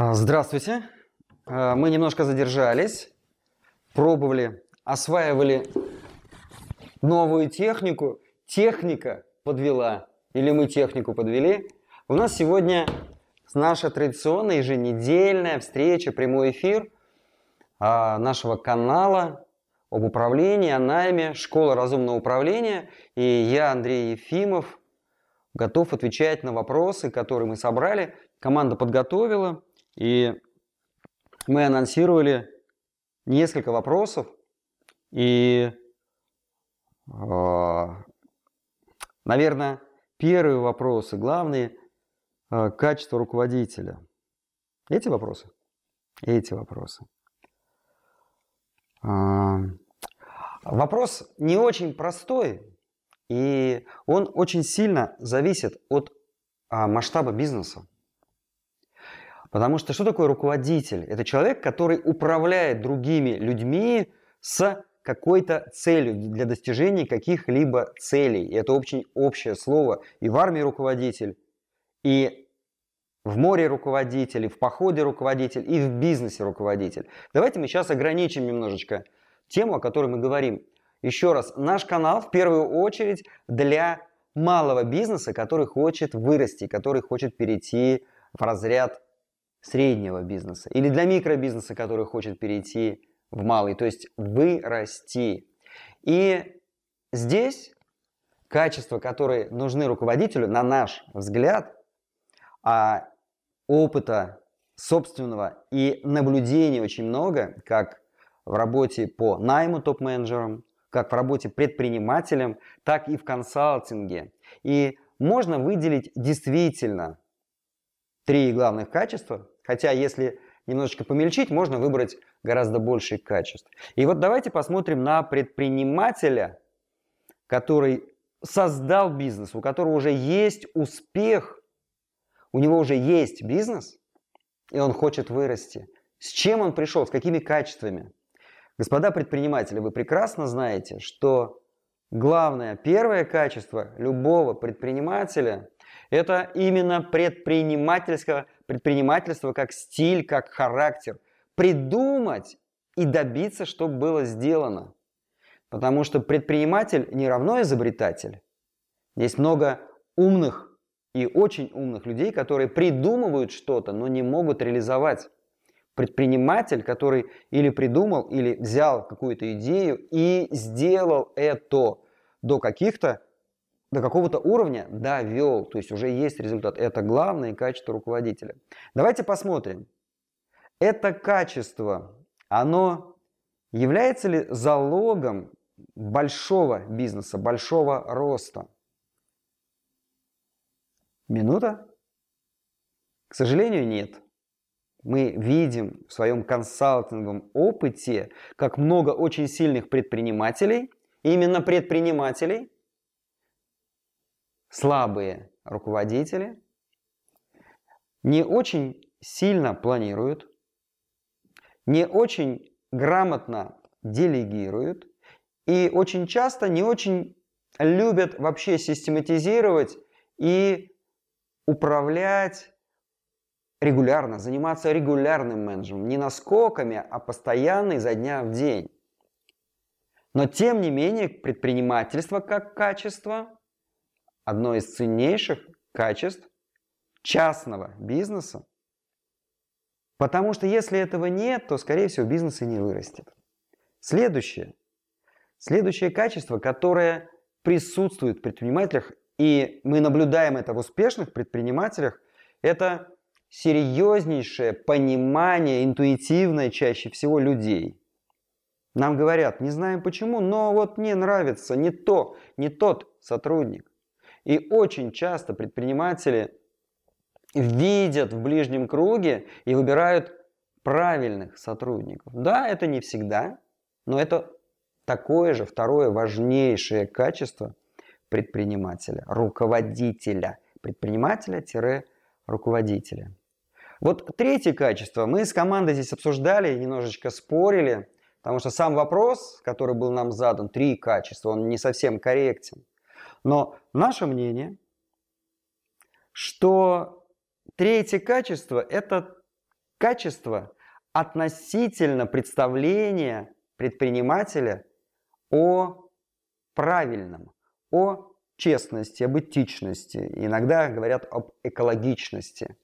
А, здравствуйте. А, мы немножко задержались, пробовали, осваивали новую технику. Техника подвела, или мы технику подвели. У нас сегодня наша традиционная еженедельная встреча, прямой эфир а, нашего канала об управлении, о найме, школа разумного управления. И я, Андрей Ефимов, готов отвечать на вопросы, которые мы собрали. Команда подготовила. И мы анонсировали несколько вопросов. И, а, наверное, первые вопросы, главные, а, качество руководителя. Эти вопросы? Эти вопросы. А, вопрос не очень простой, и он очень сильно зависит от масштаба бизнеса. Потому что что такое руководитель? Это человек, который управляет другими людьми с какой-то целью для достижения каких-либо целей. И это очень общее слово. И в армии руководитель, и в море руководитель, и в походе руководитель, и в бизнесе руководитель. Давайте мы сейчас ограничим немножечко тему, о которой мы говорим. Еще раз, наш канал в первую очередь для малого бизнеса, который хочет вырасти, который хочет перейти в разряд среднего бизнеса или для микробизнеса, который хочет перейти в малый, то есть вырасти. И здесь качества, которые нужны руководителю, на наш взгляд, а опыта собственного и наблюдений очень много, как в работе по найму топ-менеджерам, как в работе предпринимателем, так и в консалтинге. И можно выделить действительно три главных качества, хотя если немножечко помельчить, можно выбрать гораздо больше качеств. И вот давайте посмотрим на предпринимателя, который создал бизнес, у которого уже есть успех, у него уже есть бизнес, и он хочет вырасти. С чем он пришел, с какими качествами? Господа предприниматели, вы прекрасно знаете, что главное, первое качество любого предпринимателя это именно предпринимательское, предпринимательство как стиль, как характер. Придумать и добиться, чтобы было сделано. Потому что предприниматель не равно изобретатель. Есть много умных и очень умных людей, которые придумывают что-то, но не могут реализовать. Предприниматель, который или придумал, или взял какую-то идею и сделал это до каких-то до какого-то уровня довел, то есть уже есть результат. Это главное качество руководителя. Давайте посмотрим. Это качество, оно является ли залогом большого бизнеса, большого роста? Минута? К сожалению, нет. Мы видим в своем консалтинговом опыте, как много очень сильных предпринимателей, именно предпринимателей – слабые руководители не очень сильно планируют, не очень грамотно делегируют и очень часто не очень любят вообще систематизировать и управлять регулярно, заниматься регулярным менеджментом, не наскоками, а постоянно изо дня в день. Но тем не менее предпринимательство как качество одно из ценнейших качеств частного бизнеса. Потому что если этого нет, то, скорее всего, бизнес и не вырастет. Следующее. Следующее качество, которое присутствует в предпринимателях, и мы наблюдаем это в успешных предпринимателях, это серьезнейшее понимание, интуитивное чаще всего людей. Нам говорят, не знаем почему, но вот мне нравится не то, не тот сотрудник. И очень часто предприниматели видят в ближнем круге и выбирают правильных сотрудников. Да, это не всегда, но это такое же второе важнейшее качество предпринимателя, руководителя, предпринимателя-руководителя. Вот третье качество мы с командой здесь обсуждали, немножечко спорили, потому что сам вопрос, который был нам задан, три качества, он не совсем корректен. Но наше мнение, что третье качество – это качество относительно представления предпринимателя о правильном, о честности, об этичности. Иногда говорят об экологичности.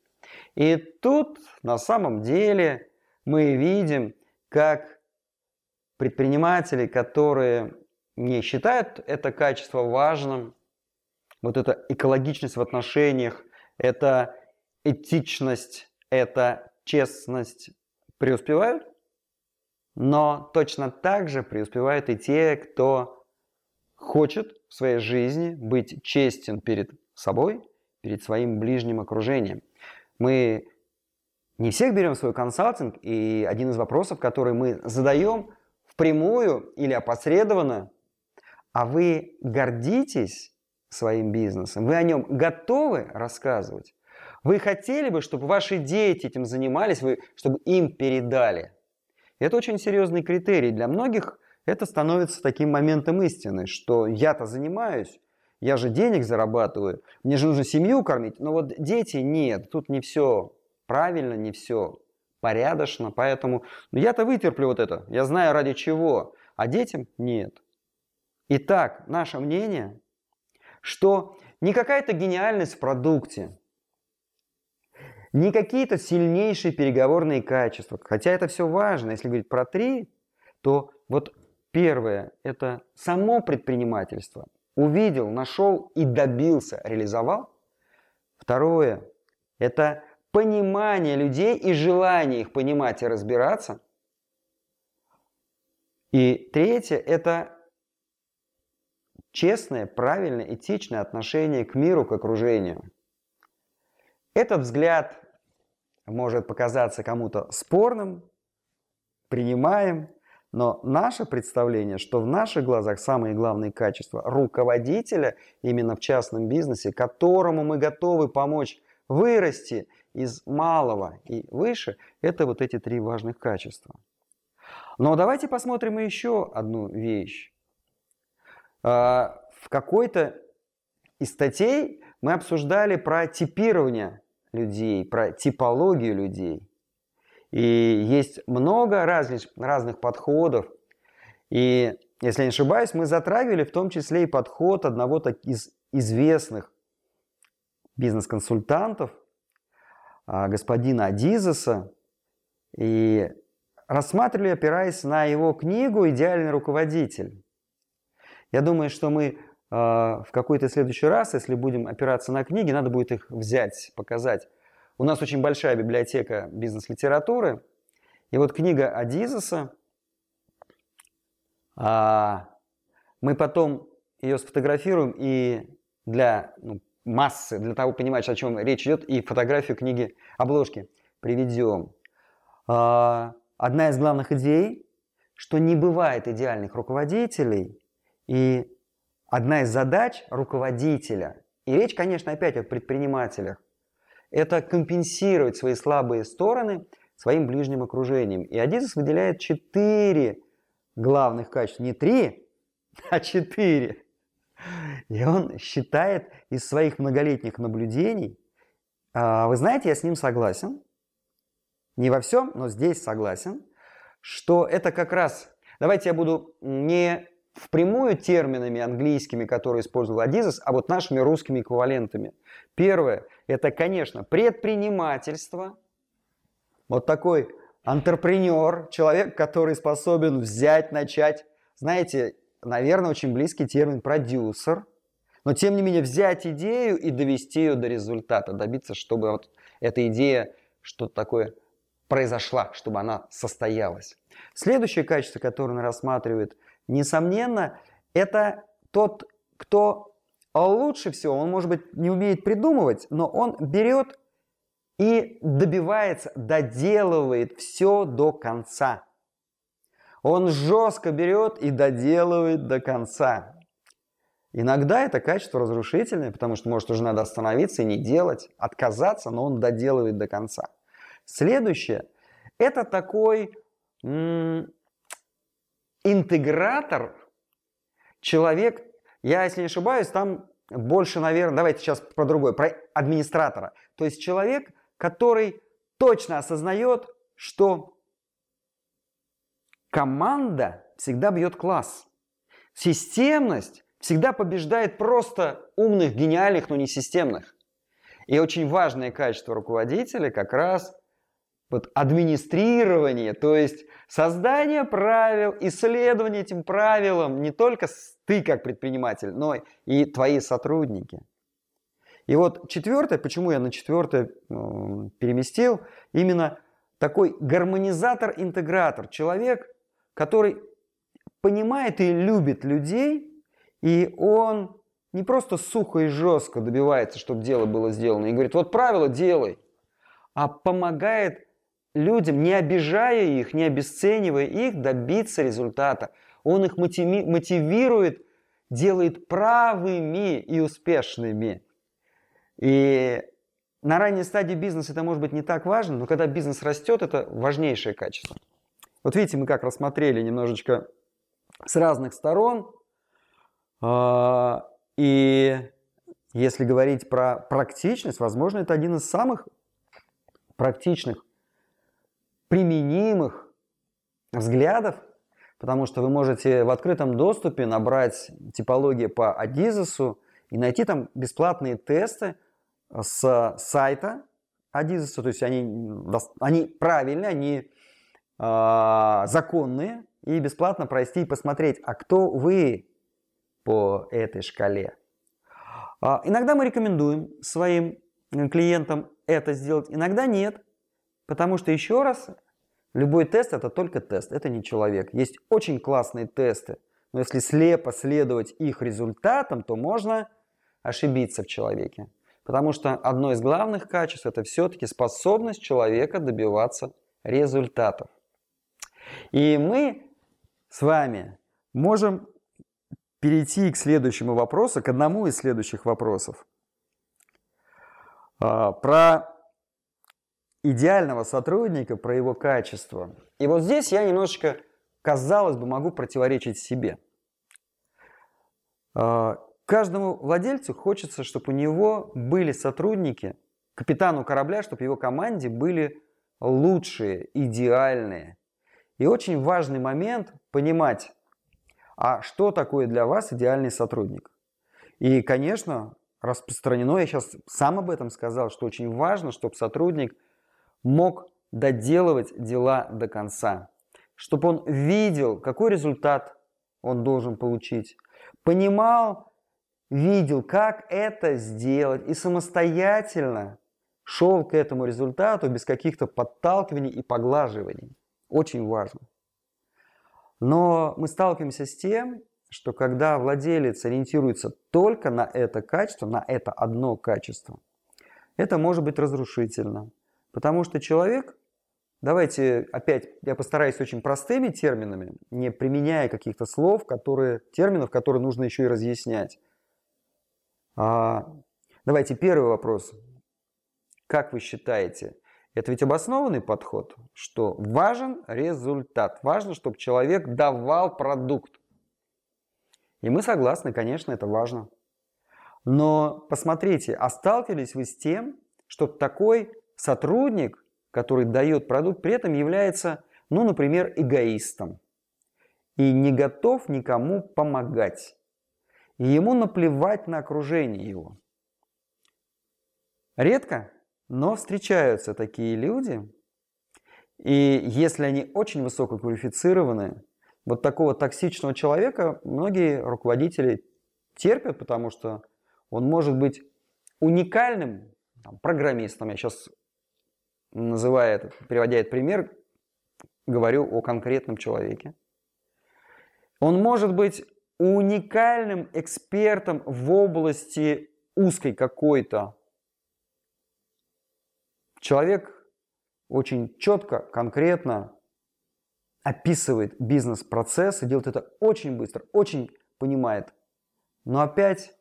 И тут на самом деле мы видим, как предприниматели, которые не считают это качество важным, вот эта экологичность в отношениях, это этичность, это честность преуспевают, но точно так же преуспевают и те, кто хочет в своей жизни быть честен перед собой, перед своим ближним окружением. Мы не всех берем в свой консалтинг, и один из вопросов, который мы задаем впрямую или опосредованно, а вы гордитесь своим бизнесом, вы о нем готовы рассказывать? Вы хотели бы, чтобы ваши дети этим занимались, вы, чтобы им передали? Это очень серьезный критерий. Для многих это становится таким моментом истины, что я-то занимаюсь, я же денег зарабатываю, мне же нужно семью кормить, но вот дети нет, тут не все правильно, не все порядочно, поэтому ну, я-то вытерплю вот это, я знаю ради чего, а детям нет. Итак, наше мнение, что не какая-то гениальность в продукте, не какие-то сильнейшие переговорные качества, хотя это все важно, если говорить про три, то вот первое – это само предпринимательство. Увидел, нашел и добился, реализовал. Второе – это понимание людей и желание их понимать и разбираться. И третье – это честное, правильное, этичное отношение к миру, к окружению. Этот взгляд может показаться кому-то спорным, принимаем, но наше представление, что в наших глазах самые главные качества руководителя именно в частном бизнесе, которому мы готовы помочь вырасти из малого и выше, это вот эти три важных качества. Но давайте посмотрим еще одну вещь. А, в какой-то из статей мы обсуждали про типирование людей, про типологию людей. И есть много разных, разных подходов. И, если не ошибаюсь, мы затрагивали в том числе и подход одного из известных бизнес-консультантов – а, господина Адизеса и рассматривали, опираясь на его книгу «Идеальный руководитель». Я думаю, что мы а, в какой-то следующий раз, если будем опираться на книги, надо будет их взять, показать. У нас очень большая библиотека бизнес-литературы. И вот книга Адизеса, а, мы потом ее сфотографируем и для ну, массы, для того понимать, о чем речь идет, и фотографию книги обложки приведем. А, одна из главных идей, что не бывает идеальных руководителей, и одна из задач руководителя, и речь, конечно, опять о предпринимателях, это компенсировать свои слабые стороны своим ближним окружением. И Адизес выделяет четыре главных качества, не три, а четыре. И он считает из своих многолетних наблюдений, а, вы знаете, я с ним согласен, не во всем, но здесь согласен, что это как раз, давайте я буду не впрямую терминами английскими, которые использовал Адизес, а вот нашими русскими эквивалентами. Первое, это, конечно, предпринимательство. Вот такой антрепренер, человек, который способен взять, начать. Знаете, наверное, очень близкий термин продюсер. Но тем не менее взять идею и довести ее до результата, добиться, чтобы вот эта идея, что-то такое произошла, чтобы она состоялась. Следующее качество, которое он рассматривает, несомненно, это тот, кто лучше всего, он, может быть, не умеет придумывать, но он берет и добивается, доделывает все до конца. Он жестко берет и доделывает до конца. Иногда это качество разрушительное, потому что, может, уже надо остановиться и не делать, отказаться, но он доделывает до конца. Следующее – это такой интегратор, человек, я, если не ошибаюсь, там больше, наверное, давайте сейчас про другое, про администратора. То есть человек, который точно осознает, что команда всегда бьет класс. Системность всегда побеждает просто умных, гениальных, но не системных. И очень важное качество руководителя как раз вот администрирование, то есть создание правил, исследование этим правилам не только ты как предприниматель, но и твои сотрудники. И вот четвертое, почему я на четвертое переместил, именно такой гармонизатор-интегратор, человек, который понимает и любит людей, и он не просто сухо и жестко добивается, чтобы дело было сделано, и говорит, вот правило делай, а помогает людям, не обижая их, не обесценивая их, добиться результата. Он их мотивирует, делает правыми и успешными. И на ранней стадии бизнеса это может быть не так важно, но когда бизнес растет, это важнейшее качество. Вот видите, мы как рассмотрели немножечко с разных сторон. А, и если говорить про практичность, возможно, это один из самых практичных применимых взглядов, потому что вы можете в открытом доступе набрать типологии по Адизесу и найти там бесплатные тесты с сайта Адизеса, то есть они, они правильные, они э, законные, и бесплатно пройти и посмотреть, а кто вы по этой шкале. Э, иногда мы рекомендуем своим клиентам это сделать, иногда нет, потому что еще раз Любой тест это только тест, это не человек. Есть очень классные тесты, но если слепо следовать их результатам, то можно ошибиться в человеке. Потому что одно из главных качеств это все-таки способность человека добиваться результатов. И мы с вами можем перейти к следующему вопросу, к одному из следующих вопросов. А, про идеального сотрудника, про его качество. И вот здесь я немножечко, казалось бы, могу противоречить себе. А, каждому владельцу хочется, чтобы у него были сотрудники, капитану корабля, чтобы его команде были лучшие, идеальные. И очень важный момент понимать, а что такое для вас идеальный сотрудник. И, конечно, распространено, я сейчас сам об этом сказал, что очень важно, чтобы сотрудник мог доделывать дела до конца, чтобы он видел, какой результат он должен получить, понимал, видел, как это сделать и самостоятельно шел к этому результату без каких-то подталкиваний и поглаживаний. Очень важно. Но мы сталкиваемся с тем, что когда владелец ориентируется только на это качество, на это одно качество, это может быть разрушительно. Потому что человек, давайте опять, я постараюсь очень простыми терминами, не применяя каких-то слов, которые, терминов, которые нужно еще и разъяснять. А, давайте первый вопрос. Как вы считаете, это ведь обоснованный подход, что важен результат, важно, чтобы человек давал продукт. И мы согласны, конечно, это важно. Но посмотрите, а сталкивались вы с тем, что такой сотрудник, который дает продукт, при этом является, ну, например, эгоистом и не готов никому помогать. И ему наплевать на окружение его. Редко, но встречаются такие люди. И если они очень высококвалифицированы, вот такого токсичного человека многие руководители терпят, потому что он может быть уникальным там, программистом. Я сейчас называя это, приводя этот пример, говорю о конкретном человеке. Он может быть уникальным экспертом в области узкой какой-то. Человек очень четко, конкретно описывает бизнес-процесс и делает это очень быстро, очень понимает. Но опять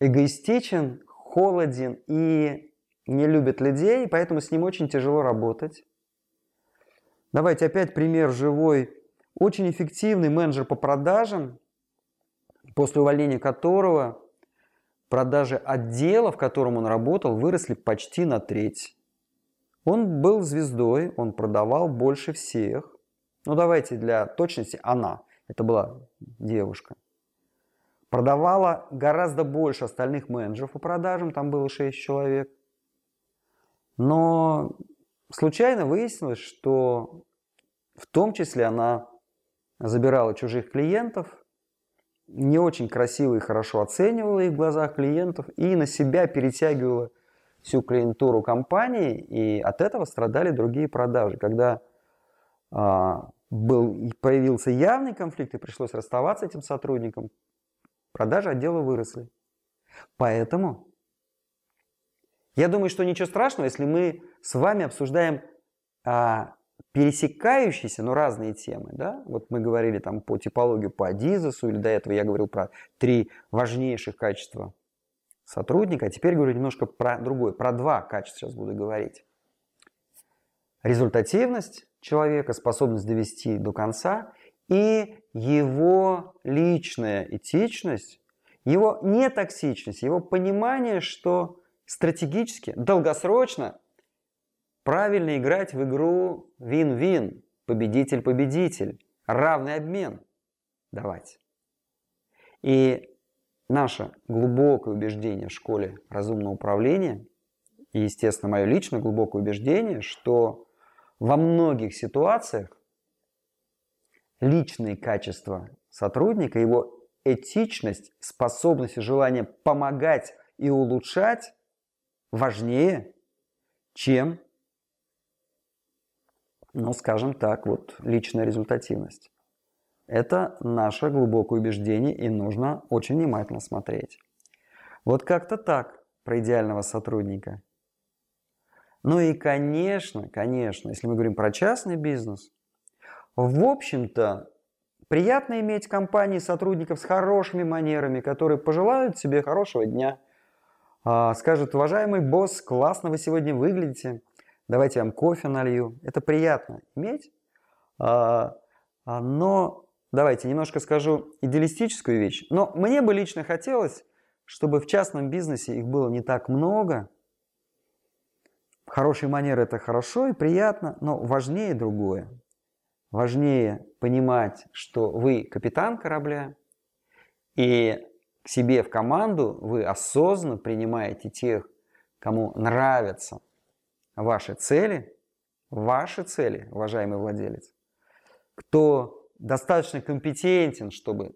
эгоистичен, холоден и не любит людей, поэтому с ним очень тяжело работать. Давайте опять пример живой. Очень эффективный менеджер по продажам, после увольнения которого продажи отдела, в котором он работал, выросли почти на треть. Он был звездой, он продавал больше всех. Ну давайте для точности она. Это была девушка. Продавала гораздо больше остальных менеджеров по продажам, там было 6 человек. Но случайно выяснилось, что в том числе она забирала чужих клиентов, не очень красиво и хорошо оценивала их в глазах клиентов и на себя перетягивала всю клиентуру компании, и от этого страдали другие продажи. Когда а, был, появился явный конфликт и пришлось расставаться этим сотрудникам, продажи отдела выросли. Поэтому я думаю, что ничего страшного, если мы с вами обсуждаем а, пересекающиеся, но разные темы. Да? Вот мы говорили там по типологию по Адизесу, или до этого я говорил про три важнейших качества сотрудника. А теперь говорю немножко про другое, про два качества сейчас буду говорить. Результативность человека, способность довести до конца и его личная этичность, его нетоксичность, его понимание, что стратегически, долгосрочно правильно играть в игру вин-вин, победитель-победитель, равный обмен. Давать. И наше глубокое убеждение в школе разумного управления, и, естественно, мое личное глубокое убеждение, что во многих ситуациях личные качества сотрудника, его этичность, способность и желание помогать и улучшать важнее, чем, ну, скажем так, вот личная результативность. Это наше глубокое убеждение, и нужно очень внимательно смотреть. Вот как-то так про идеального сотрудника. Ну и, конечно, конечно, если мы говорим про частный бизнес, в общем-то, приятно иметь компании сотрудников с хорошими манерами, которые пожелают себе хорошего дня, а, скажут, уважаемый босс, классно вы сегодня выглядите, давайте я вам кофе налью. Это приятно иметь, а, а, но давайте немножко скажу идеалистическую вещь. Но мне бы лично хотелось, чтобы в частном бизнесе их было не так много. Хорошие манеры – это хорошо и приятно, но важнее другое. Важнее понимать, что вы капитан корабля, и к себе в команду вы осознанно принимаете тех, кому нравятся ваши цели, ваши цели, уважаемый владелец, кто достаточно компетентен, чтобы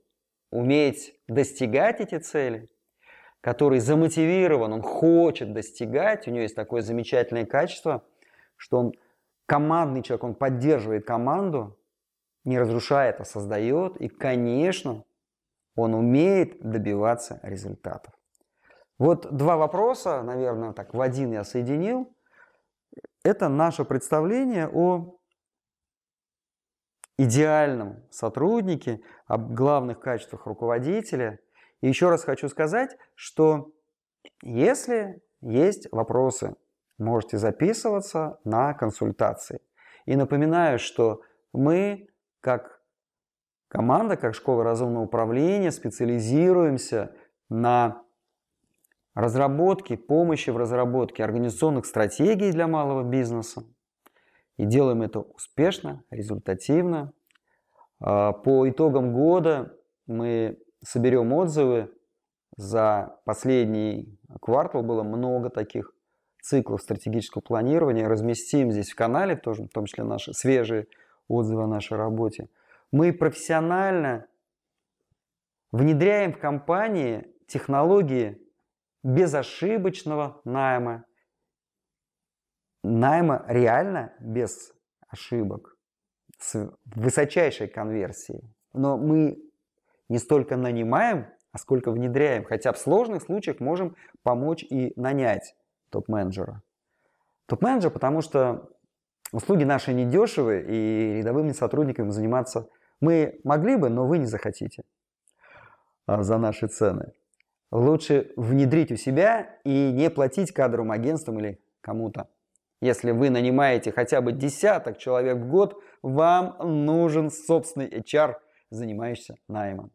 уметь достигать эти цели, который замотивирован, он хочет достигать, у него есть такое замечательное качество, что он командный человек, он поддерживает команду, не разрушает, а создает, и, конечно, он умеет добиваться результатов. Вот два вопроса, наверное, так в один я соединил. Это наше представление о идеальном сотруднике, об главных качествах руководителя. И еще раз хочу сказать, что если есть вопросы, можете записываться на консультации. И напоминаю, что мы, как команда, как школа разумного управления, специализируемся на разработке, помощи в разработке организационных стратегий для малого бизнеса, и делаем это успешно, результативно. А, по итогам года мы соберем отзывы. За последний квартал было много таких циклов стратегического планирования. Разместим здесь в канале, тоже, в том числе наши свежие отзывы о нашей работе. Мы профессионально внедряем в компании технологии безошибочного найма, найма реально без ошибок, с высочайшей конверсией. Но мы не столько нанимаем, а сколько внедряем. Хотя в сложных случаях можем помочь и нанять топ-менеджера. Топ-менеджер, потому что услуги наши недешевые, и рядовыми сотрудниками заниматься мы могли бы, но вы не захотите а, за наши цены. Лучше внедрить у себя и не платить кадровым агентствам или кому-то. Если вы нанимаете хотя бы десяток человек в год, вам нужен собственный HR, занимающийся наймом.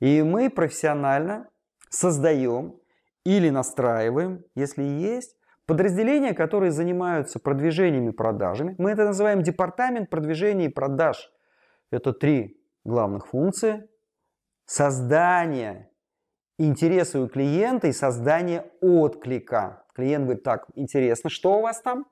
И мы профессионально создаем или настраиваем, если есть, подразделения, которые занимаются продвижением и продажами. Мы это называем департамент продвижения и продаж. Это три главных функции. Создание интереса у клиента и создание отклика. Клиент говорит, так, интересно, что у вас там?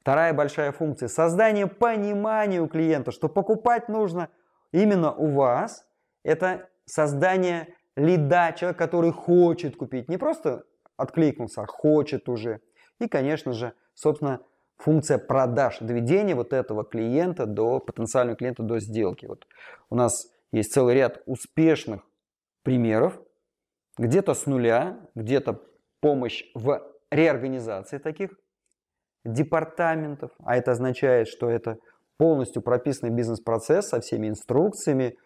Вторая большая функция – создание понимания у клиента, что покупать нужно именно у вас. Это создание лида, человек, который хочет купить. Не просто откликнулся, а хочет уже. И, конечно же, собственно, функция продаж, доведение вот этого клиента до потенциального клиента до сделки. Вот у нас есть целый ряд успешных примеров, где-то с нуля, где-то помощь в реорганизации таких департаментов, а это означает, что это полностью прописанный бизнес-процесс со всеми инструкциями,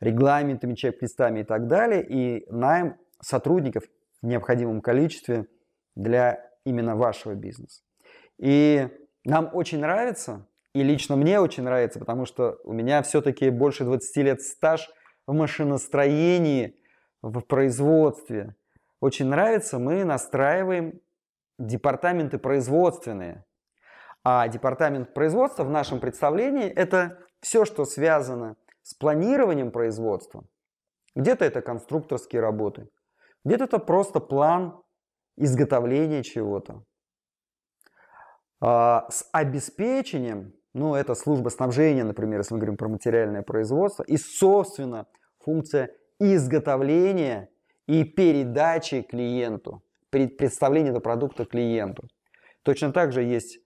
регламентами, чек-листами и так далее, и найм сотрудников в необходимом количестве для именно вашего бизнеса. И нам очень нравится, и лично мне очень нравится, потому что у меня все-таки больше 20 лет стаж в машиностроении, в производстве. Очень нравится, мы настраиваем департаменты производственные. А департамент производства в нашем представлении это все, что связано с планированием производства. Где-то это конструкторские работы, где-то это просто план изготовления чего-то. А с обеспечением, ну это служба снабжения, например, если мы говорим про материальное производство, и, собственно, функция изготовления и передачи клиенту, представления этого продукта клиенту. Точно так же есть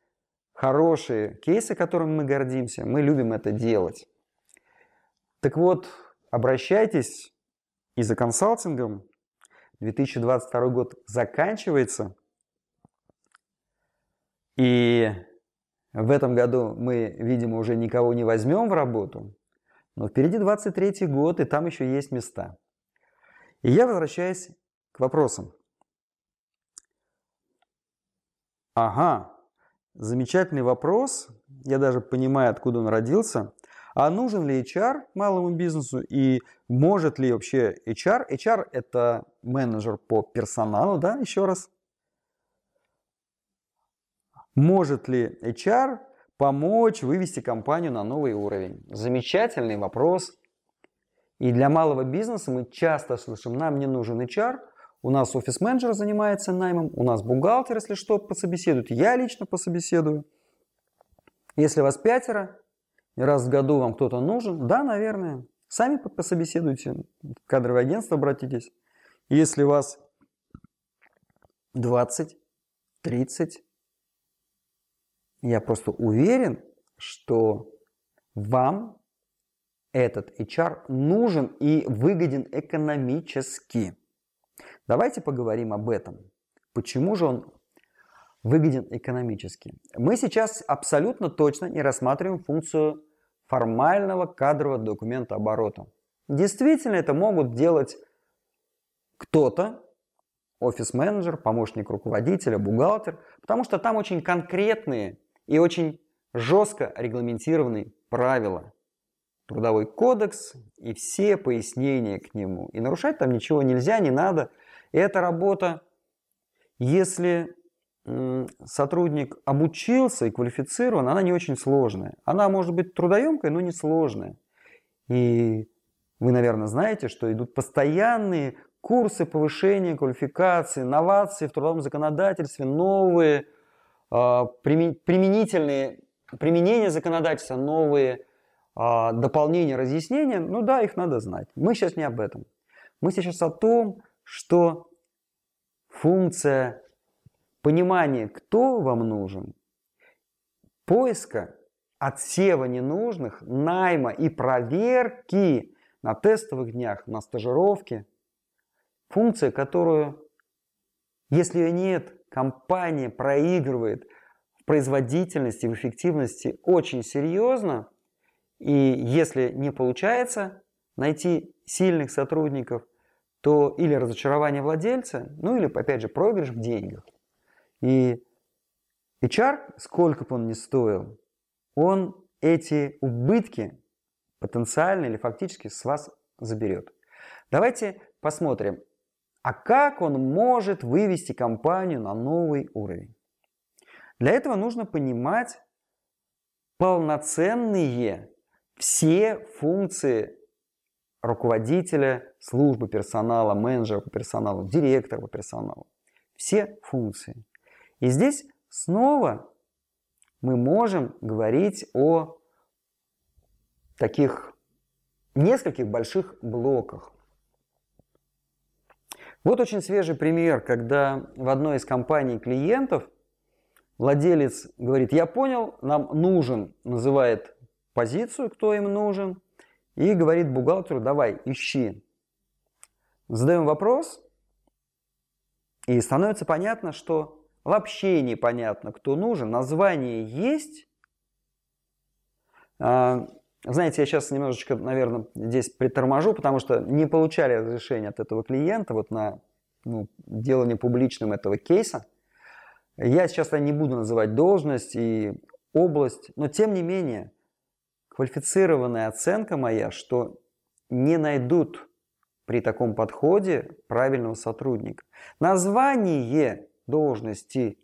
хорошие кейсы, которыми мы гордимся, мы любим это делать. Так вот, обращайтесь и за консалтингом. 2022 год заканчивается. И в этом году мы, видимо, уже никого не возьмем в работу. Но впереди 23 год, и там еще есть места. И я возвращаюсь к вопросам. Ага, замечательный вопрос. Я даже понимаю, откуда он родился. А нужен ли HR малому бизнесу и может ли вообще HR? HR это менеджер по персоналу, да, еще раз. Может ли HR помочь вывести компанию на новый уровень? Замечательный вопрос. И для малого бизнеса мы часто слышим, нам не нужен HR, у нас офис-менеджер занимается наймом, у нас бухгалтер, если что, пособеседует, я лично пособеседую. Если вас пятеро, раз в году вам кто-то нужен, да, наверное, сами пособеседуйте, в кадровое агентство обратитесь. Если вас 20, 30, я просто уверен, что вам этот HR нужен и выгоден экономически. Давайте поговорим об этом. Почему же он выгоден экономически? Мы сейчас абсолютно точно не рассматриваем функцию формального кадрового документа оборота. Действительно, это могут делать кто-то, офис-менеджер, помощник руководителя, бухгалтер, потому что там очень конкретные и очень жестко регламентированные правила. Трудовой кодекс и все пояснения к нему. И нарушать там ничего нельзя, не надо. И эта работа, если сотрудник обучился и квалифицирован, она не очень сложная. Она может быть трудоемкой, но не сложная. И вы, наверное, знаете, что идут постоянные курсы повышения квалификации, новации в трудовом законодательстве, новые применительные, применение законодательства, новые а, дополнения, разъяснения, ну да, их надо знать. Мы сейчас не об этом. Мы сейчас о том, что функция понимания, кто вам нужен, поиска, отсева ненужных, найма и проверки на тестовых днях, на стажировке, функция, которую, если ее нет, компания проигрывает в производительности, в эффективности очень серьезно. И если не получается найти сильных сотрудников, то или разочарование владельца, ну или, опять же, проигрыш в деньгах. И HR, сколько бы он ни стоил, он эти убытки потенциально или фактически с вас заберет. Давайте посмотрим, а как он может вывести компанию на новый уровень? Для этого нужно понимать полноценные все функции руководителя службы персонала, менеджера по персоналу, директора по персоналу. Все функции. И здесь снова мы можем говорить о таких нескольких больших блоках. Вот очень свежий пример, когда в одной из компаний клиентов владелец говорит, я понял, нам нужен, называет позицию, кто им нужен, и говорит бухгалтеру, давай, ищи. Задаем вопрос, и становится понятно, что вообще непонятно, кто нужен. Название есть. Знаете, я сейчас немножечко, наверное, здесь приторможу, потому что не получали разрешения от этого клиента вот на ну, делание публичным этого кейса. Я сейчас не буду называть должность и область, но тем не менее, квалифицированная оценка моя, что не найдут при таком подходе правильного сотрудника. Название должности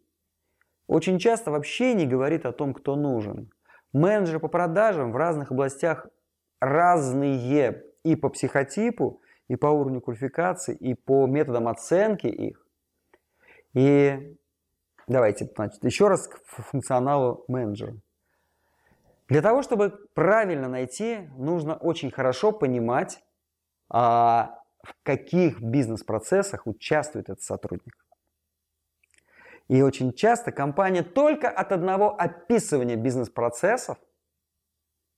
очень часто вообще не говорит о том, кто нужен. Менеджеры по продажам в разных областях разные и по психотипу, и по уровню квалификации, и по методам оценки их. И давайте значит, еще раз к функционалу менеджера. Для того, чтобы правильно найти, нужно очень хорошо понимать, а, в каких бизнес-процессах участвует этот сотрудник. И очень часто компания только от одного описывания бизнес-процессов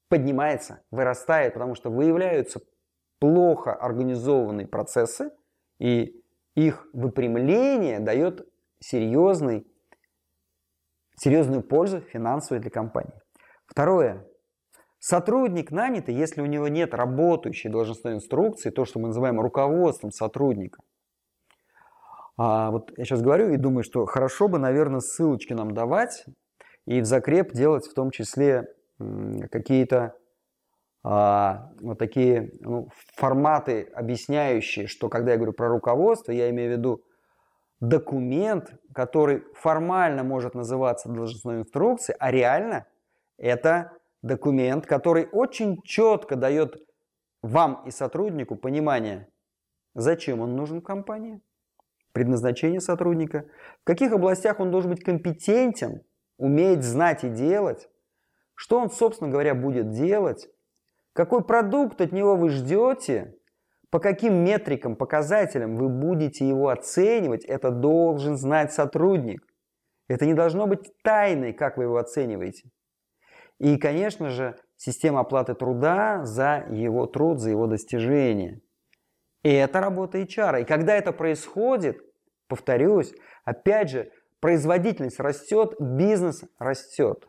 поднимается, вырастает, потому что выявляются плохо организованные процессы, и их выпрямление дает серьезный, серьезную пользу финансовую для компании. Второе. Сотрудник нанятый, если у него нет работающей должностной инструкции, то, что мы называем руководством сотрудника. А вот я сейчас говорю и думаю, что хорошо бы, наверное, ссылочки нам давать и в закреп делать в том числе какие-то а, вот такие ну, форматы, объясняющие, что когда я говорю про руководство, я имею в виду документ, который формально может называться должностной инструкцией, а реально это документ, который очень четко дает вам и сотруднику понимание, зачем он нужен в компании, предназначение сотрудника, в каких областях он должен быть компетентен, уметь знать и делать, что он, собственно говоря, будет делать, какой продукт от него вы ждете, по каким метрикам, показателям вы будете его оценивать, это должен знать сотрудник. Это не должно быть тайной, как вы его оцениваете. И, конечно же, система оплаты труда за его труд, за его достижение. И это работа HR. И когда это происходит, повторюсь, опять же, производительность растет, бизнес растет.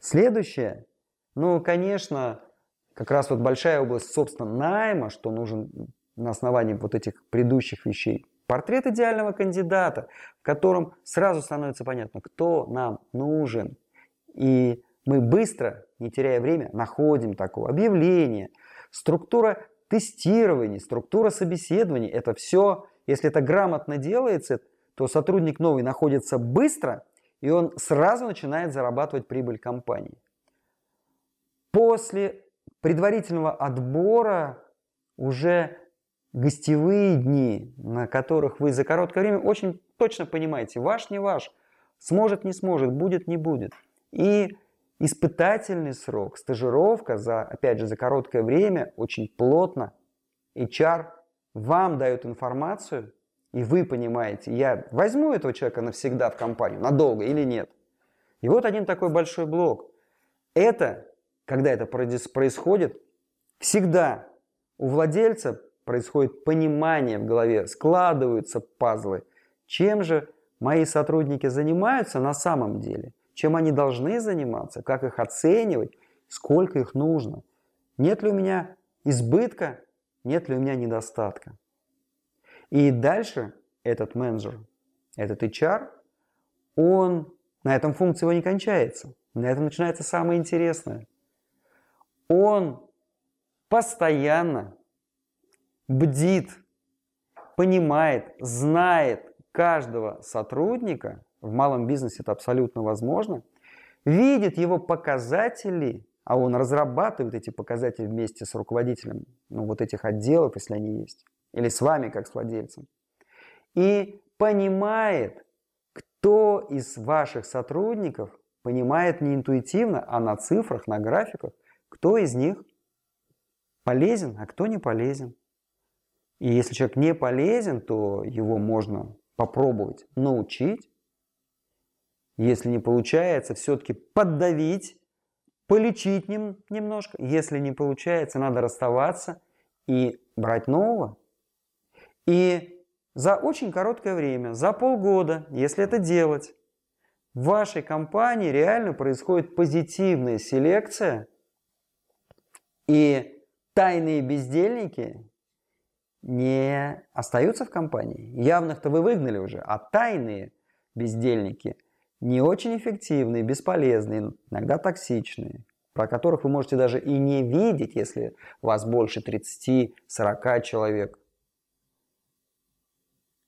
Следующее, ну, конечно, как раз вот большая область, собственно, найма, что нужен на основании вот этих предыдущих вещей. Портрет идеального кандидата, в котором сразу становится понятно, кто нам нужен. И мы быстро, не теряя время, находим такое объявление, структура тестирования, структура собеседований. Это все, если это грамотно делается, то сотрудник новый находится быстро, и он сразу начинает зарабатывать прибыль компании. После предварительного отбора уже гостевые дни, на которых вы за короткое время очень точно понимаете, ваш, не ваш, сможет, не сможет, будет, не будет. И Испытательный срок, стажировка за, опять же, за короткое время, очень плотно. HR вам дает информацию, и вы понимаете, я возьму этого человека навсегда в компанию, надолго или нет. И вот один такой большой блок. Это, когда это происходит, всегда у владельца происходит понимание в голове, складываются пазлы. Чем же мои сотрудники занимаются на самом деле – чем они должны заниматься, как их оценивать, сколько их нужно. Нет ли у меня избытка, нет ли у меня недостатка. И дальше этот менеджер, этот HR, он, на этом функция его не кончается. На этом начинается самое интересное. Он постоянно бдит, понимает, знает каждого сотрудника в малом бизнесе это абсолютно возможно, видит его показатели, а он разрабатывает эти показатели вместе с руководителем ну, вот этих отделов, если они есть, или с вами, как с владельцем, и понимает, кто из ваших сотрудников понимает не интуитивно, а на цифрах, на графиках, кто из них полезен, а кто не полезен. И если человек не полезен, то его можно попробовать научить. Если не получается, все-таки поддавить, полечить нем, немножко. Если не получается, надо расставаться и брать нового. И за очень короткое время, за полгода, если это делать, в вашей компании реально происходит позитивная селекция, и тайные бездельники не остаются в компании. Явных-то вы выгнали уже, а тайные бездельники не очень эффективные, бесполезные, иногда токсичные, про которых вы можете даже и не видеть, если вас больше 30-40 человек.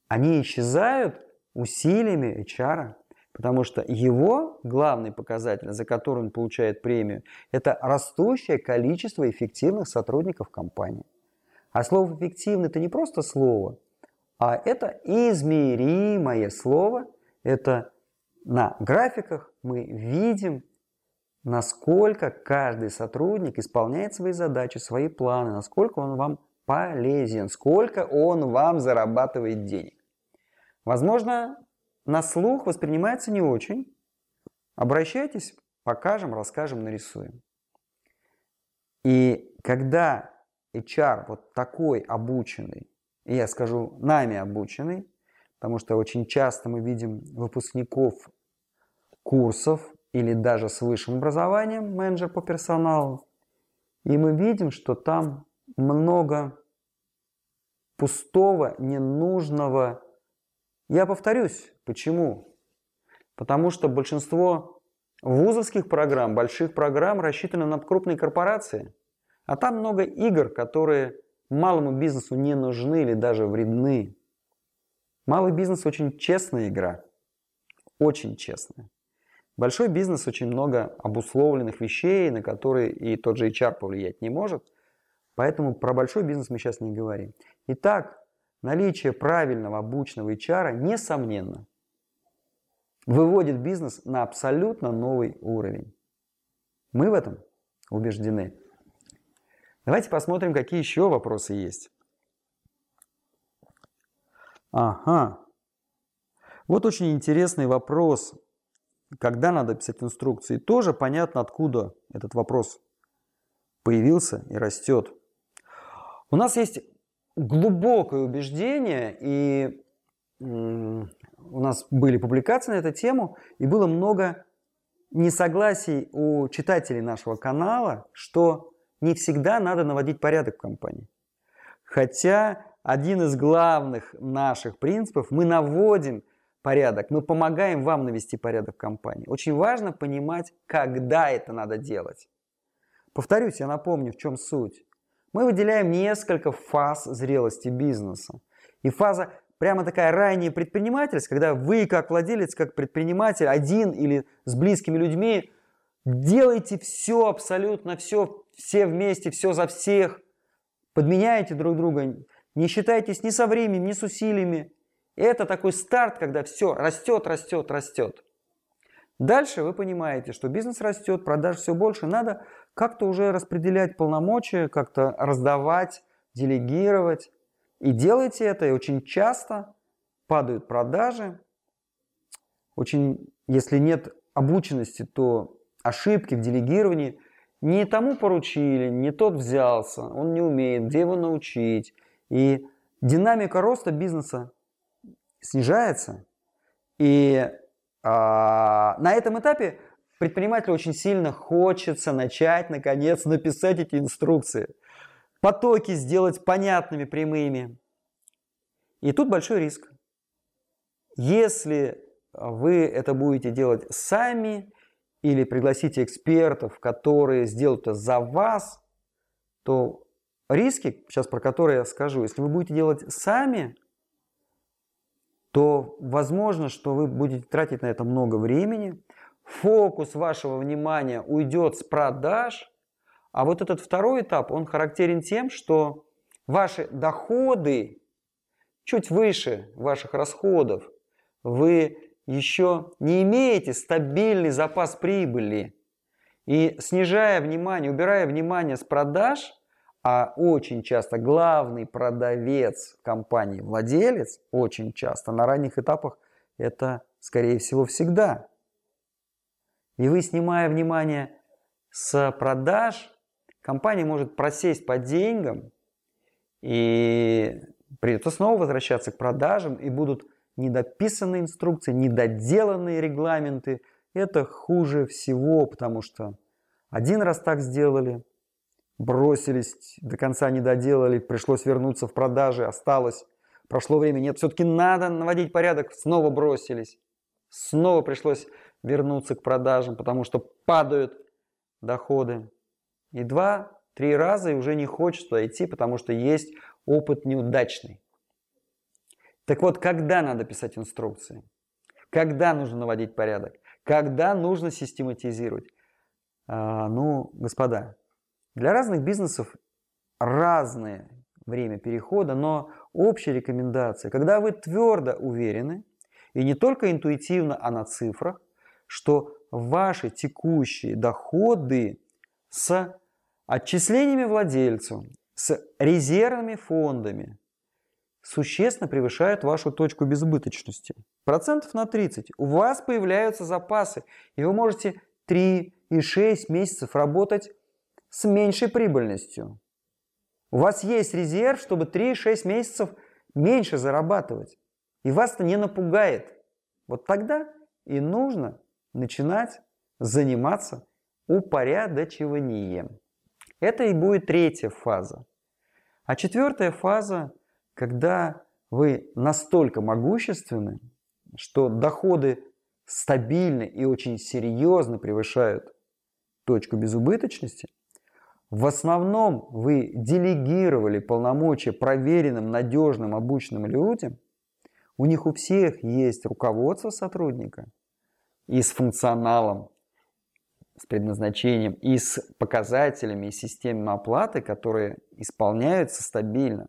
Они исчезают усилиями HR, потому что его главный показатель, за который он получает премию, это растущее количество эффективных сотрудников компании. А слово «эффективный» – это не просто слово, а это измеримое слово. Это на графиках мы видим, насколько каждый сотрудник исполняет свои задачи, свои планы, насколько он вам полезен, сколько он вам зарабатывает денег. Возможно, на слух воспринимается не очень. Обращайтесь, покажем, расскажем, нарисуем. И когда HR вот такой обученный, и я скажу нами обученный, потому что очень часто мы видим выпускников курсов или даже с высшим образованием, менеджер по персоналу, и мы видим, что там много пустого, ненужного. Я повторюсь, почему? Потому что большинство вузовских программ, больших программ рассчитаны на крупные корпорации – а там много игр, которые малому бизнесу не нужны или даже вредны. Малый бизнес очень честная игра. Очень честная. Большой бизнес очень много обусловленных вещей, на которые и тот же HR повлиять не может. Поэтому про большой бизнес мы сейчас не говорим. Итак, наличие правильного обученного HR, несомненно, выводит бизнес на абсолютно новый уровень. Мы в этом убеждены. Давайте посмотрим, какие еще вопросы есть. Ага. Вот очень интересный вопрос. Когда надо писать инструкции? Тоже понятно, откуда этот вопрос появился и растет. У нас есть глубокое убеждение, и у нас были публикации на эту тему, и было много несогласий у читателей нашего канала, что не всегда надо наводить порядок в компании. Хотя один из главных наших принципов, мы наводим порядок, мы помогаем вам навести порядок в компании. Очень важно понимать, когда это надо делать. Повторюсь, я напомню, в чем суть. Мы выделяем несколько фаз зрелости бизнеса. И фаза прямо такая ранняя предпринимательность, когда вы как владелец, как предприниматель, один или с близкими людьми делаете все, абсолютно все все вместе, все за всех, подменяете друг друга, не считайтесь ни со временем, ни с усилиями. Это такой старт, когда все растет, растет, растет. Дальше вы понимаете, что бизнес растет, продаж все больше, надо как-то уже распределять полномочия, как-то раздавать, делегировать. И делайте это, и очень часто падают продажи. Очень, если нет обученности, то ошибки в делегировании не тому поручили, не тот взялся, он не умеет, где его научить. И динамика роста бизнеса снижается. И а, на этом этапе предпринимателю очень сильно хочется начать, наконец, написать эти инструкции. Потоки сделать понятными, прямыми. И тут большой риск. Если вы это будете делать сами, или пригласите экспертов, которые сделают это за вас, то риски, сейчас про которые я скажу, если вы будете делать сами, то возможно, что вы будете тратить на это много времени, фокус вашего внимания уйдет с продаж, а вот этот второй этап, он характерен тем, что ваши доходы чуть выше ваших расходов, вы еще не имеете стабильный запас прибыли. И снижая внимание, убирая внимание с продаж, а очень часто главный продавец компании, владелец, очень часто на ранних этапах это, скорее всего, всегда. И вы, снимая внимание с продаж, компания может просесть по деньгам, и придется снова возвращаться к продажам, и будут недописанные инструкции, недоделанные регламенты. Это хуже всего, потому что один раз так сделали, бросились, до конца не доделали, пришлось вернуться в продажи, осталось, прошло время, нет, все-таки надо наводить порядок, снова бросились, снова пришлось вернуться к продажам, потому что падают доходы. И два-три раза и уже не хочется идти, потому что есть опыт неудачный. Так вот, когда надо писать инструкции? Когда нужно наводить порядок? Когда нужно систематизировать? А, ну, господа, для разных бизнесов разное время перехода, но общая рекомендация, когда вы твердо уверены, и не только интуитивно, а на цифрах, что ваши текущие доходы с отчислениями владельцу, с резервными фондами существенно превышают вашу точку безубыточности. Процентов на 30. У вас появляются запасы, и вы можете 3 и 6 месяцев работать с меньшей прибыльностью. У вас есть резерв, чтобы 3-6 месяцев меньше зарабатывать. И вас это не напугает. Вот тогда и нужно начинать заниматься упорядочиванием. Это и будет третья фаза. А четвертая фаза, когда вы настолько могущественны, что доходы стабильны и очень серьезно превышают точку безубыточности, в основном вы делегировали полномочия проверенным, надежным, обученным людям. У них у всех есть руководство сотрудника и с функционалом, с предназначением, и с показателями, и системой оплаты, которые исполняются стабильно.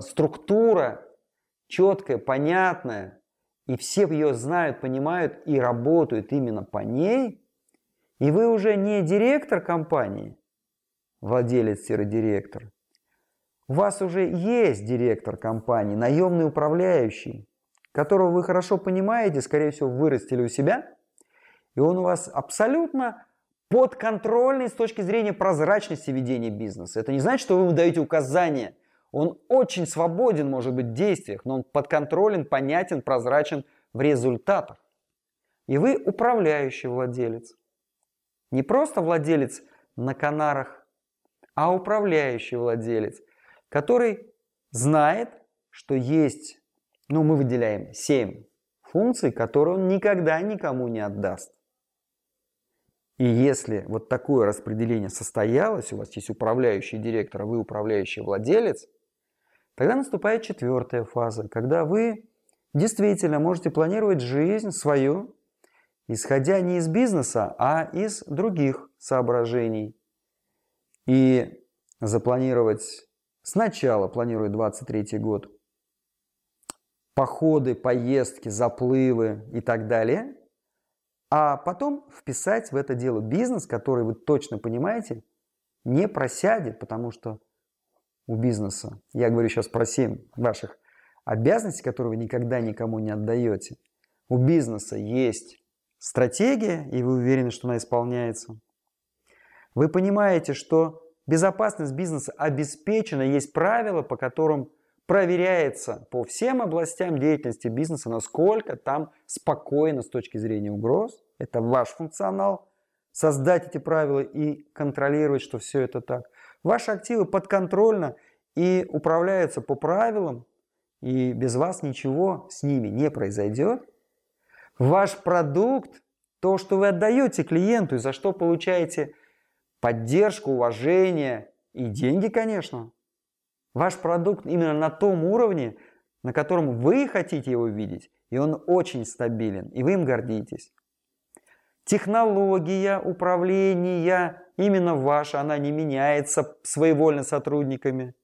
Структура четкая, понятная, и все ее знают, понимают и работают именно по ней – и вы уже не директор компании, владелец-директор. У вас уже есть директор компании, наемный управляющий, которого вы хорошо понимаете, скорее всего, вырастили у себя. И он у вас абсолютно подконтрольный с точки зрения прозрачности ведения бизнеса. Это не значит, что вы ему даете указания. Он очень свободен, может быть, в действиях, но он подконтролен, понятен, прозрачен в результатах. И вы управляющий владелец. Не просто владелец на Канарах, а управляющий владелец, который знает, что есть, ну мы выделяем 7 функций, которые он никогда никому не отдаст. И если вот такое распределение состоялось, у вас есть управляющий директор, а вы управляющий владелец, тогда наступает четвертая фаза, когда вы действительно можете планировать жизнь свою исходя не из бизнеса, а из других соображений. И запланировать сначала, планирую 23 год, походы, поездки, заплывы и так далее, а потом вписать в это дело бизнес, который вы точно понимаете, не просядет, потому что у бизнеса, я говорю сейчас про 7 ваших обязанностей, которые вы никогда никому не отдаете, у бизнеса есть стратегия, и вы уверены, что она исполняется. Вы понимаете, что безопасность бизнеса обеспечена, есть правила, по которым проверяется по всем областям деятельности бизнеса, насколько там спокойно с точки зрения угроз. Это ваш функционал. Создать эти правила и контролировать, что все это так. Ваши активы подконтрольно и управляются по правилам, и без вас ничего с ними не произойдет. Ваш продукт, то, что вы отдаете клиенту и за что получаете поддержку, уважение и деньги, конечно. Ваш продукт именно на том уровне, на котором вы хотите его видеть, и он очень стабилен, и вы им гордитесь. Технология управления именно ваша, она не меняется своевольно сотрудниками.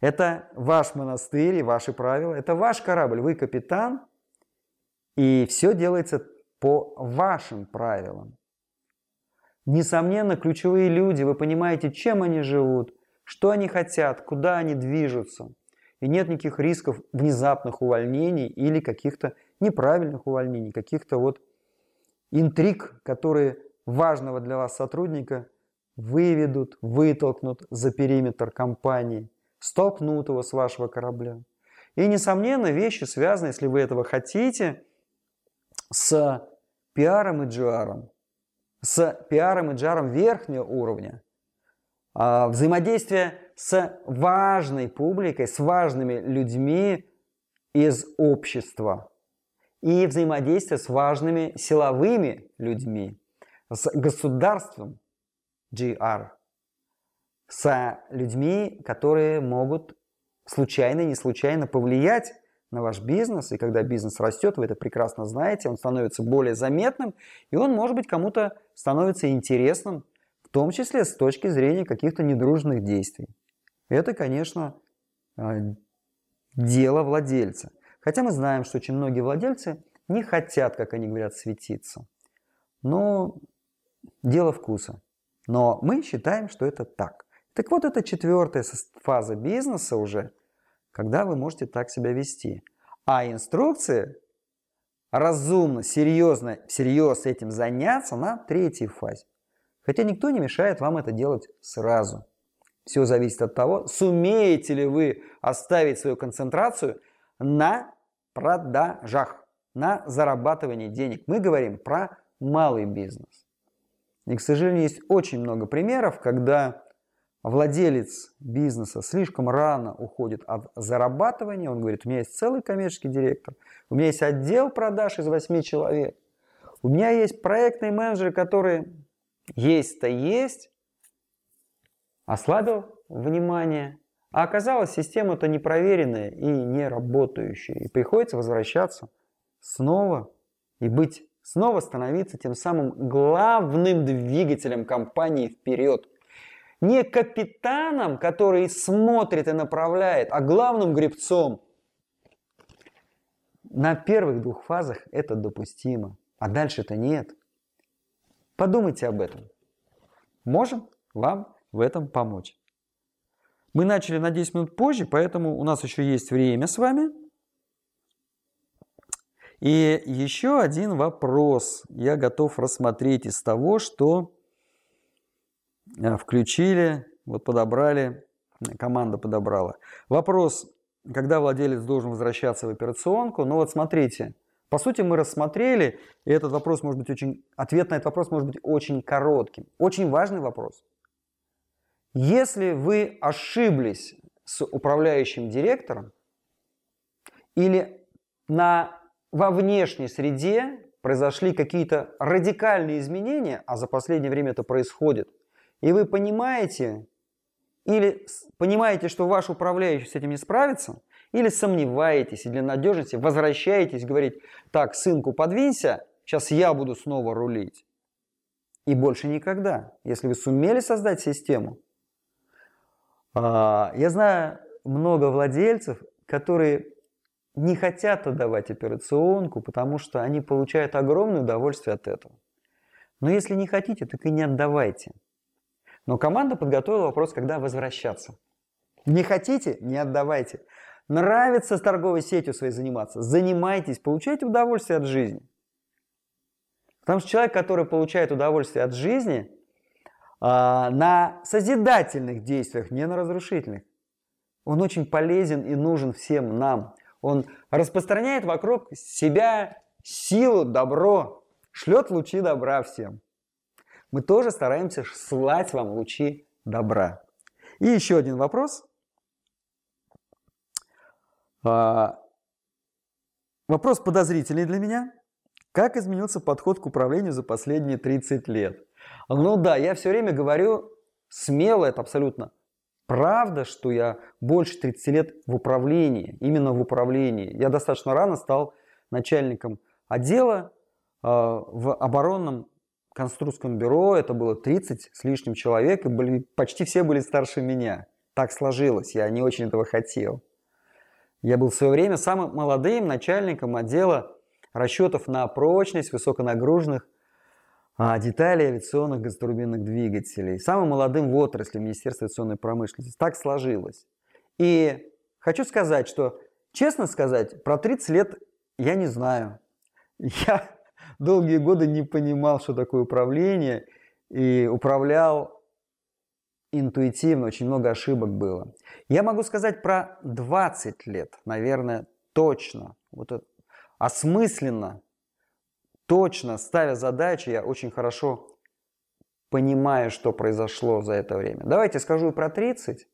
Это ваш монастырь и ваши правила, это ваш корабль, вы капитан, и все делается по вашим правилам. Несомненно, ключевые люди, вы понимаете, чем они живут, что они хотят, куда они движутся. И нет никаких рисков внезапных увольнений или каких-то неправильных увольнений, каких-то вот интриг, которые важного для вас сотрудника выведут, вытолкнут за периметр компании, столкнут его с вашего корабля. И, несомненно, вещи связаны, если вы этого хотите, с пиаром и джаром, с пиаром и джаром верхнего уровня, а, взаимодействие с важной публикой, с важными людьми из общества и взаимодействие с важными силовыми людьми, с государством GR, с людьми, которые могут случайно не случайно повлиять на ваш бизнес, и когда бизнес растет, вы это прекрасно знаете, он становится более заметным, и он, может быть, кому-то становится интересным, в том числе с точки зрения каких-то недружных действий. Это, конечно, а, дело владельца. Хотя мы знаем, что очень многие владельцы не хотят, как они говорят, светиться. Но дело вкуса. Но мы считаем, что это так. Так вот, это четвертая фаза бизнеса уже, когда вы можете так себя вести. А инструкции разумно, серьезно, всерьез этим заняться на третьей фазе. Хотя никто не мешает вам это делать сразу. Все зависит от того, сумеете ли вы оставить свою концентрацию на продажах, на зарабатывании денег. Мы говорим про малый бизнес. И, к сожалению, есть очень много примеров, когда владелец бизнеса слишком рано уходит от зарабатывания, он говорит, у меня есть целый коммерческий директор, у меня есть отдел продаж из 8 человек, у меня есть проектные менеджеры, которые есть-то есть, ослабил внимание, а оказалось, система-то непроверенная и не работающая, и приходится возвращаться снова и быть, снова становиться тем самым главным двигателем компании вперед – не капитаном, который смотрит и направляет, а главным гребцом. На первых двух фазах это допустимо, а дальше-то нет. Подумайте об этом. Можем вам в этом помочь. Мы начали на 10 минут позже, поэтому у нас еще есть время с вами. И еще один вопрос я готов рассмотреть из того, что включили, вот подобрали, команда подобрала. Вопрос, когда владелец должен возвращаться в операционку? Ну вот смотрите, по сути мы рассмотрели, и этот вопрос может быть очень, ответ на этот вопрос может быть очень коротким. Очень важный вопрос. Если вы ошиблись с управляющим директором или на, во внешней среде произошли какие-то радикальные изменения, а за последнее время это происходит – и вы понимаете, или понимаете, что ваш управляющий с этим не справится, или сомневаетесь, и для надежности возвращаетесь, говорить, так, сынку, подвинься, сейчас я буду снова рулить. И больше никогда, если вы сумели создать систему. А, я знаю много владельцев, которые не хотят отдавать операционку, потому что они получают огромное удовольствие от этого. Но если не хотите, так и не отдавайте. Но команда подготовила вопрос, когда возвращаться. Не хотите? Не отдавайте. Нравится с торговой сетью своей заниматься? Занимайтесь, получайте удовольствие от жизни. Потому что человек, который получает удовольствие от жизни, а, на созидательных действиях, не на разрушительных, он очень полезен и нужен всем нам. Он распространяет вокруг себя силу, добро, шлет лучи добра всем мы тоже стараемся слать вам лучи добра. И еще один вопрос. А, вопрос подозрительный для меня. Как изменился подход к управлению за последние 30 лет? Ну да, я все время говорю смело, это абсолютно правда, что я больше 30 лет в управлении, именно в управлении. Я достаточно рано стал начальником отдела э, в оборонном конструкторском бюро. Это было 30 с лишним человек, и были, почти все были старше меня. Так сложилось, я не очень этого хотел. Я был в свое время самым молодым начальником отдела расчетов на прочность высоконагруженных а, деталей авиационных газотурбинных двигателей. Самым молодым в отрасли Министерства авиационной промышленности. Так сложилось. И хочу сказать, что, честно сказать, про 30 лет я не знаю. Я долгие годы не понимал, что такое управление, и управлял интуитивно, очень много ошибок было. Я могу сказать про 20 лет, наверное, точно. Вот это, осмысленно, точно ставя задачи, я очень хорошо понимаю, что произошло за это время. Давайте скажу и про 30.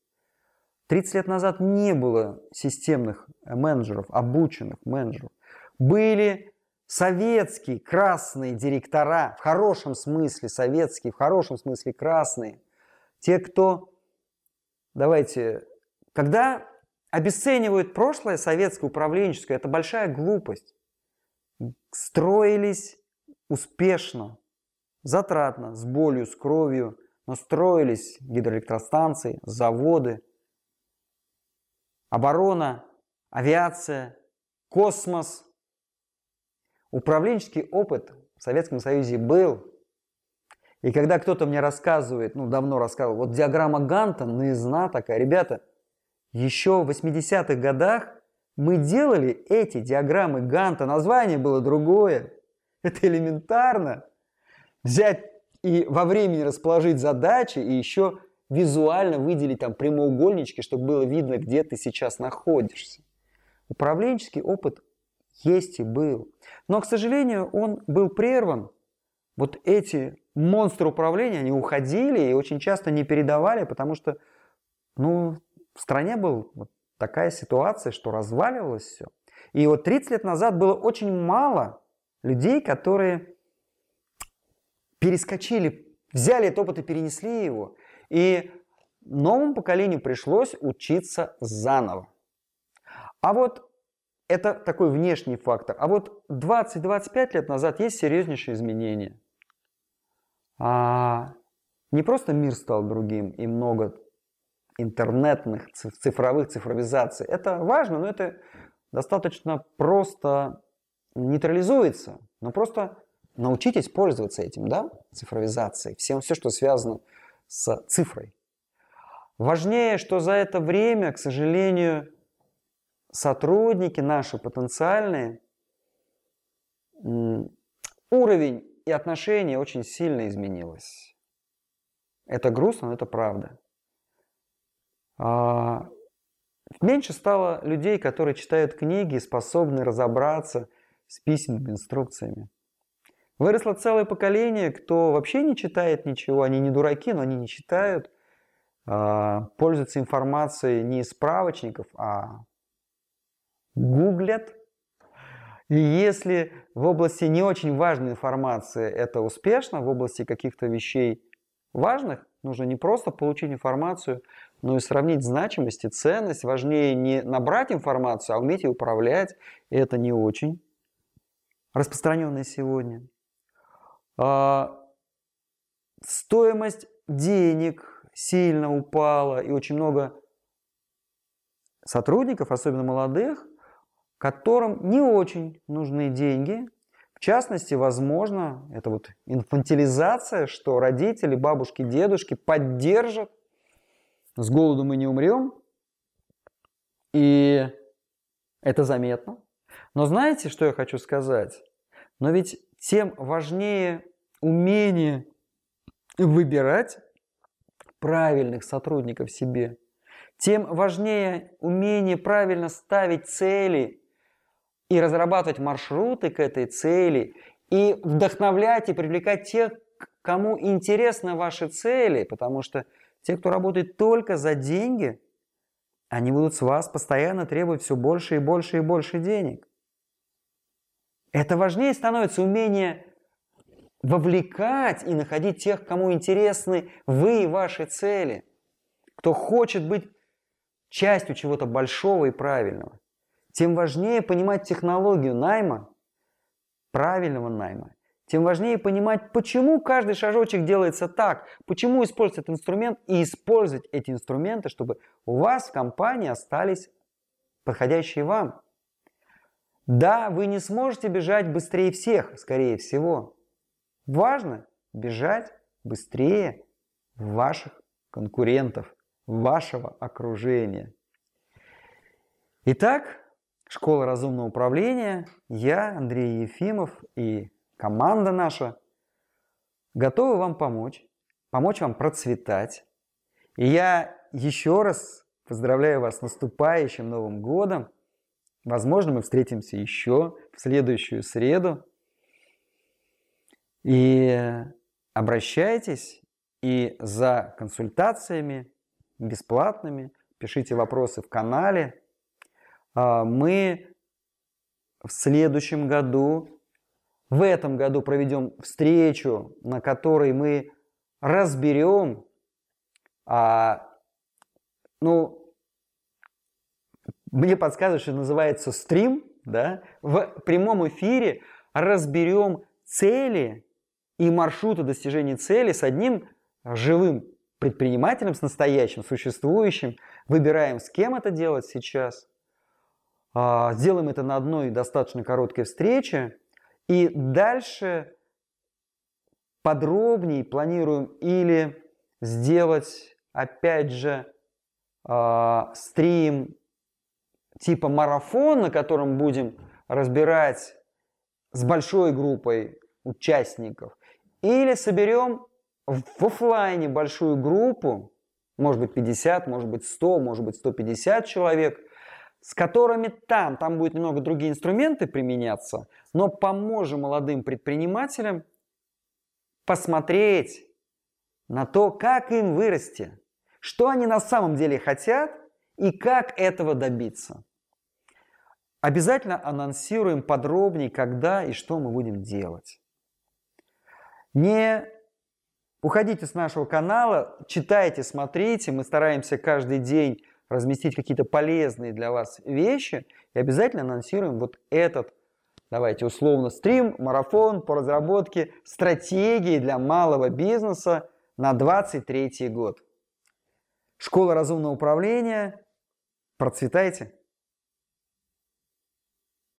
30 лет назад не было системных менеджеров, обученных менеджеров. Были советские красные директора, в хорошем смысле советские, в хорошем смысле красные – те, кто, давайте, когда обесценивают прошлое советское управленческое, это большая глупость. Строились успешно, затратно, с болью, с кровью, но строились гидроэлектростанции, заводы, оборона, авиация, космос. Управленческий опыт в Советском Союзе был, и когда кто-то мне рассказывает, ну давно рассказывал, вот диаграмма Ганта, наизна такая, ребята, еще в 80-х годах мы делали эти диаграммы Ганта, название было другое. Это элементарно. Взять и во времени расположить задачи, и еще визуально выделить там прямоугольнички, чтобы было видно, где ты сейчас находишься. Управленческий опыт есть и был. Но, к сожалению, он был прерван. Вот эти монстры управления, они уходили и очень часто не передавали, потому что ну, в стране была вот такая ситуация, что разваливалось все. И вот 30 лет назад было очень мало людей, которые перескочили, взяли этот опыт и перенесли его. И новому поколению пришлось учиться заново. А вот это такой внешний фактор. А вот 20-25 лет назад есть серьезнейшие изменения – а не просто мир стал другим и много интернетных, цифровых цифровизаций. Это важно, но это достаточно просто нейтрализуется. Но просто научитесь пользоваться этим, да, цифровизацией, всем, все, что связано с цифрой. Важнее, что за это время, к сожалению, сотрудники наши потенциальные, уровень и отношение очень сильно изменилось. Это грустно, но это правда. А, меньше стало людей, которые читают книги, способны разобраться с письменными инструкциями. Выросло целое поколение, кто вообще не читает ничего. Они не дураки, но они не читают. А, пользуются информацией не из справочников, а гуглят, и если в области не очень важной информации это успешно, в области каких-то вещей важных, нужно не просто получить информацию, но и сравнить значимость и ценность. Важнее не набрать информацию, а уметь ее управлять. И это не очень распространенное сегодня. А, стоимость денег сильно упала, и очень много сотрудников, особенно молодых, которым не очень нужны деньги. В частности, возможно, это вот инфантилизация, что родители, бабушки, дедушки поддержат. С голоду мы не умрем. И это заметно. Но знаете, что я хочу сказать? Но ведь тем важнее умение выбирать правильных сотрудников себе, тем важнее умение правильно ставить цели и разрабатывать маршруты к этой цели, и вдохновлять и привлекать тех, кому интересны ваши цели, потому что те, кто работает только за деньги, они будут с вас постоянно требовать все больше и больше и больше денег. Это важнее становится умение вовлекать и находить тех, кому интересны вы и ваши цели – кто хочет быть частью чего-то большого и правильного, тем важнее понимать технологию найма, правильного найма, тем важнее понимать, почему каждый шажочек делается так, почему использовать этот инструмент и использовать эти инструменты, чтобы у вас в компании остались подходящие вам. Да, вы не сможете бежать быстрее всех, скорее всего. Важно бежать быстрее ваших конкурентов, вашего окружения. Итак, Школа разумного управления, я, Андрей Ефимов и команда наша готовы вам помочь, помочь вам процветать. И я еще раз поздравляю вас с наступающим Новым Годом. Возможно, мы встретимся еще в следующую среду. И обращайтесь и за консультациями бесплатными, пишите вопросы в канале. А, мы в следующем году, в этом году проведем встречу, на которой мы разберем, а, ну, мне подсказывают, что называется стрим, да, в прямом эфире разберем цели и маршруты достижения цели с одним живым предпринимателем, с настоящим, существующим. Выбираем, с кем это делать сейчас. А, сделаем это на одной достаточно короткой встрече. И дальше подробнее планируем или сделать, опять же, а, стрим типа марафон, на котором будем разбирать с большой группой участников. Или соберем в офлайне большую группу, может быть 50, может быть 100, может быть 150 человек, с которыми там, там будет немного другие инструменты применяться, но поможем молодым предпринимателям посмотреть на то, как им вырасти, что они на самом деле хотят и как этого добиться. Обязательно анонсируем подробнее, когда и что мы будем делать. Не Уходите с нашего канала, читайте, смотрите. Мы стараемся каждый день разместить какие-то полезные для вас вещи. И обязательно анонсируем вот этот, давайте условно, стрим, марафон по разработке стратегии для малого бизнеса на 2023 год. Школа разумного управления. Процветайте!